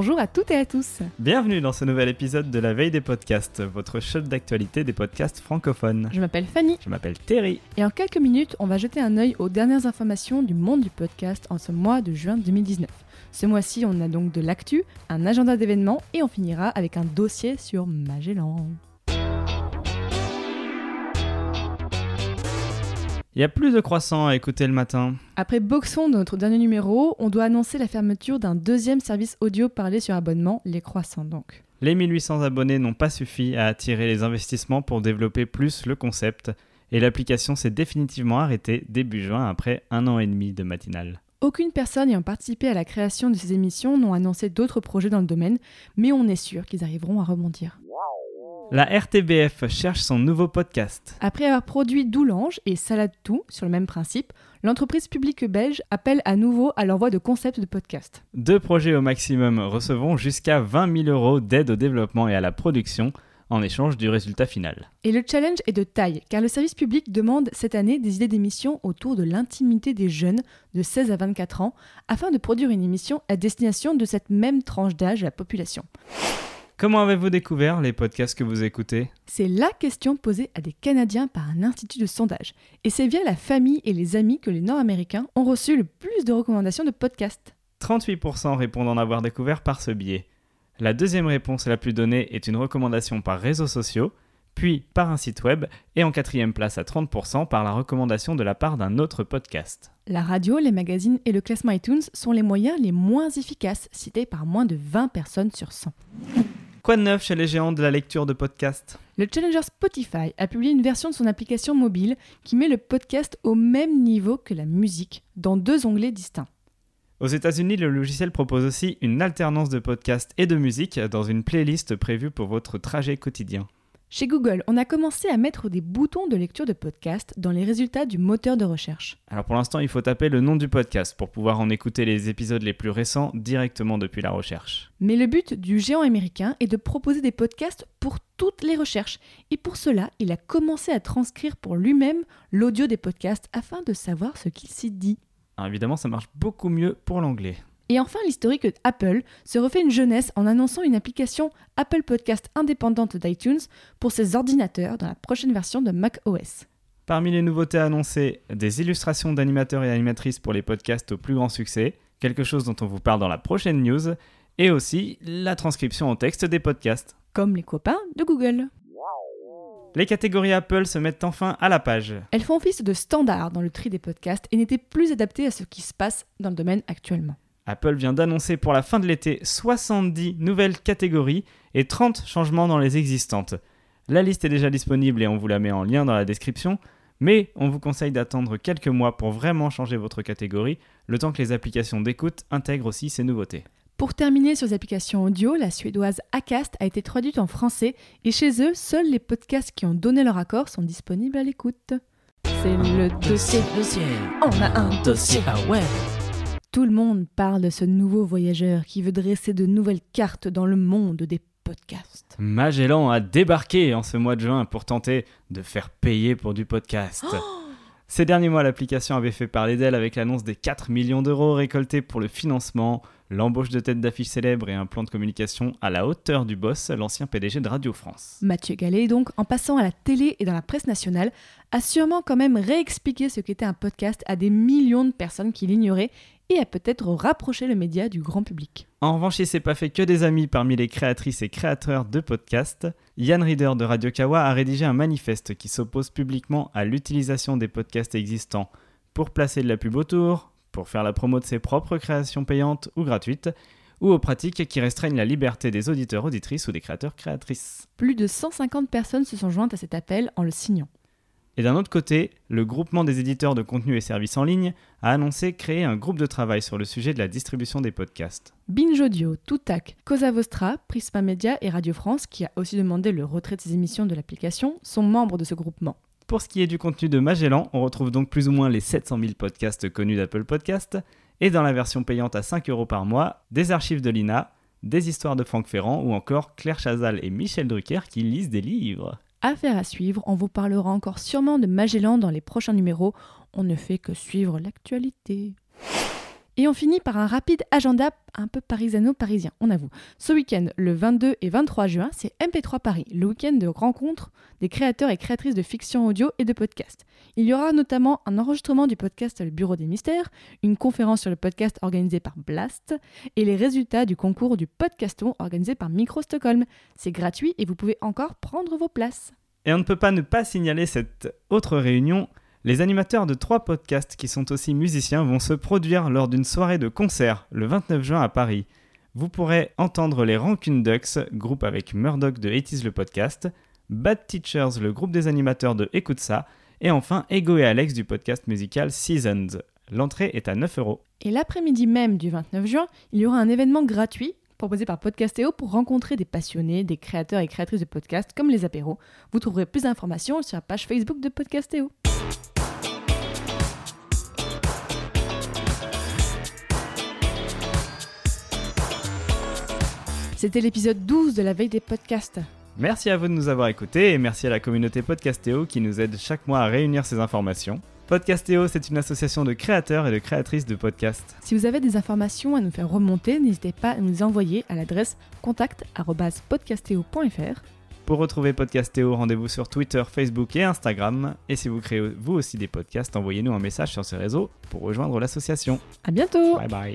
Bonjour à toutes et à tous. Bienvenue dans ce nouvel épisode de La Veille des podcasts, votre show d'actualité des podcasts francophones. Je m'appelle Fanny. Je m'appelle Terry. Et en quelques minutes, on va jeter un œil aux dernières informations du monde du podcast en ce mois de juin 2019. Ce mois-ci, on a donc de l'actu, un agenda d'événements et on finira avec un dossier sur Magellan. Il y a plus de croissants à écouter le matin. Après Boxon dans notre dernier numéro, on doit annoncer la fermeture d'un deuxième service audio parlé sur abonnement, les croissants donc. Les 1800 abonnés n'ont pas suffi à attirer les investissements pour développer plus le concept, et l'application s'est définitivement arrêtée début juin après un an et demi de matinale. Aucune personne ayant participé à la création de ces émissions n'ont annoncé d'autres projets dans le domaine, mais on est sûr qu'ils arriveront à rebondir. La RTBF cherche son nouveau podcast. Après avoir produit Doulange et Salade Tout sur le même principe, l'entreprise publique belge appelle à nouveau à l'envoi de concepts de podcast. Deux projets au maximum recevront jusqu'à 20 000 euros d'aide au développement et à la production en échange du résultat final. Et le challenge est de taille, car le service public demande cette année des idées d'émissions autour de l'intimité des jeunes de 16 à 24 ans, afin de produire une émission à destination de cette même tranche d'âge de la population. Comment avez-vous découvert les podcasts que vous écoutez? C'est la question posée à des Canadiens par un institut de sondage. Et c'est via la famille et les amis que les Nord-Américains ont reçu le plus de recommandations de podcasts. 38% répondent en avoir découvert par ce biais. La deuxième réponse la plus donnée est une recommandation par réseaux sociaux, puis par un site web, et en quatrième place à 30% par la recommandation de la part d'un autre podcast. La radio, les magazines et le classement iTunes sont les moyens les moins efficaces, cités par moins de 20 personnes sur 100. Quoi de neuf chez les géants de la lecture de podcasts Le challenger Spotify a publié une version de son application mobile qui met le podcast au même niveau que la musique, dans deux onglets distincts. Aux États-Unis, le logiciel propose aussi une alternance de podcasts et de musique dans une playlist prévue pour votre trajet quotidien. Chez Google, on a commencé à mettre des boutons de lecture de podcast dans les résultats du moteur de recherche. Alors pour l'instant, il faut taper le nom du podcast pour pouvoir en écouter les épisodes les plus récents directement depuis la recherche. Mais le but du géant américain est de proposer des podcasts pour toutes les recherches. Et pour cela, il a commencé à transcrire pour lui-même l'audio des podcasts afin de savoir ce qu'il s'y dit. Alors évidemment, ça marche beaucoup mieux pour l'anglais. Et enfin, l'historique Apple se refait une jeunesse en annonçant une application Apple Podcast indépendante d'iTunes pour ses ordinateurs dans la prochaine version de Mac OS. Parmi les nouveautés annoncées, des illustrations d'animateurs et animatrices pour les podcasts au plus grand succès, quelque chose dont on vous parle dans la prochaine news, et aussi la transcription en texte des podcasts. Comme les copains de Google. Les catégories Apple se mettent enfin à la page. Elles font office de standard dans le tri des podcasts et n'étaient plus adaptées à ce qui se passe dans le domaine actuellement. Apple vient d'annoncer pour la fin de l'été 70 nouvelles catégories et 30 changements dans les existantes. La liste est déjà disponible et on vous la met en lien dans la description, mais on vous conseille d'attendre quelques mois pour vraiment changer votre catégorie, le temps que les applications d'écoute intègrent aussi ces nouveautés. Pour terminer sur les applications audio, la suédoise Acast a été traduite en français et chez eux, seuls les podcasts qui ont donné leur accord sont disponibles à l'écoute. C'est le dossier, dossier. On a un dossier. Ah ouais. Tout le monde parle de ce nouveau voyageur qui veut dresser de nouvelles cartes dans le monde des podcasts. Magellan a débarqué en ce mois de juin pour tenter de faire payer pour du podcast. Ces derniers mois, l'application avait fait parler d'elle avec l'annonce des 4 millions d'euros récoltés pour le financement, l'embauche de têtes d'affiches célèbres et un plan de communication à la hauteur du boss, l'ancien PDG de Radio France. Mathieu Gallet, donc, en passant à la télé et dans la presse nationale, a sûrement quand même réexpliqué ce qu'était un podcast à des millions de personnes qui l'ignoraient et a peut-être rapproché le média du grand public. En revanche, il s'est pas fait que des amis parmi les créatrices et créateurs de podcasts. Yann Reader de Radio Kawa a rédigé un manifeste qui s'oppose publiquement à l'utilisation des podcasts existants pour placer de la pub autour, pour faire la promo de ses propres créations payantes ou gratuites, ou aux pratiques qui restreignent la liberté des auditeurs, auditrices ou des créateurs, créatrices. Plus de 150 personnes se sont jointes à cet appel en le signant. Et d'un autre côté, le groupement des éditeurs de contenu et services en ligne a annoncé créer un groupe de travail sur le sujet de la distribution des podcasts. Binge Audio, Toutac, Cosa Vostra, Prisma Media et Radio France, qui a aussi demandé le retrait de ses émissions de l'application, sont membres de ce groupement. Pour ce qui est du contenu de Magellan, on retrouve donc plus ou moins les 700 000 podcasts connus d'Apple Podcasts, et dans la version payante à 5 euros par mois, des archives de l'INA, des histoires de Franck Ferrand ou encore Claire Chazal et Michel Drucker qui lisent des livres. Affaire à suivre, on vous parlera encore sûrement de Magellan dans les prochains numéros. On ne fait que suivre l'actualité. Et on finit par un rapide agenda un peu parisano-parisien, on avoue. Ce week-end, le 22 et 23 juin, c'est MP3 Paris, le week-end de rencontre des créateurs et créatrices de fiction audio et de podcast. Il y aura notamment un enregistrement du podcast Le Bureau des Mystères, une conférence sur le podcast organisée par Blast et les résultats du concours du podcaston organisé par Micro Stockholm. C'est gratuit et vous pouvez encore prendre vos places. Et on ne peut pas ne pas signaler cette autre réunion les animateurs de trois podcasts qui sont aussi musiciens vont se produire lors d'une soirée de concert le 29 juin à Paris. Vous pourrez entendre les Rancune Ducks, groupe avec Murdoch de It le podcast, Bad Teachers, le groupe des animateurs de Écoute ça, et enfin Ego et Alex du podcast musical Seasons. L'entrée est à 9 euros. Et l'après-midi même du 29 juin, il y aura un événement gratuit proposé par Podcastéo pour rencontrer des passionnés, des créateurs et créatrices de podcasts comme les apéros. Vous trouverez plus d'informations sur la page Facebook de Podcastéo. C'était l'épisode 12 de la veille des podcasts. Merci à vous de nous avoir écoutés et merci à la communauté Podcastéo qui nous aide chaque mois à réunir ces informations. Podcastéo, c'est une association de créateurs et de créatrices de podcasts. Si vous avez des informations à nous faire remonter, n'hésitez pas à nous envoyer à l'adresse contact@podcastéo.fr. Pour retrouver Podcastéo, rendez-vous sur Twitter, Facebook et Instagram. Et si vous créez vous aussi des podcasts, envoyez-nous un message sur ces réseaux pour rejoindre l'association. À bientôt. Bye bye.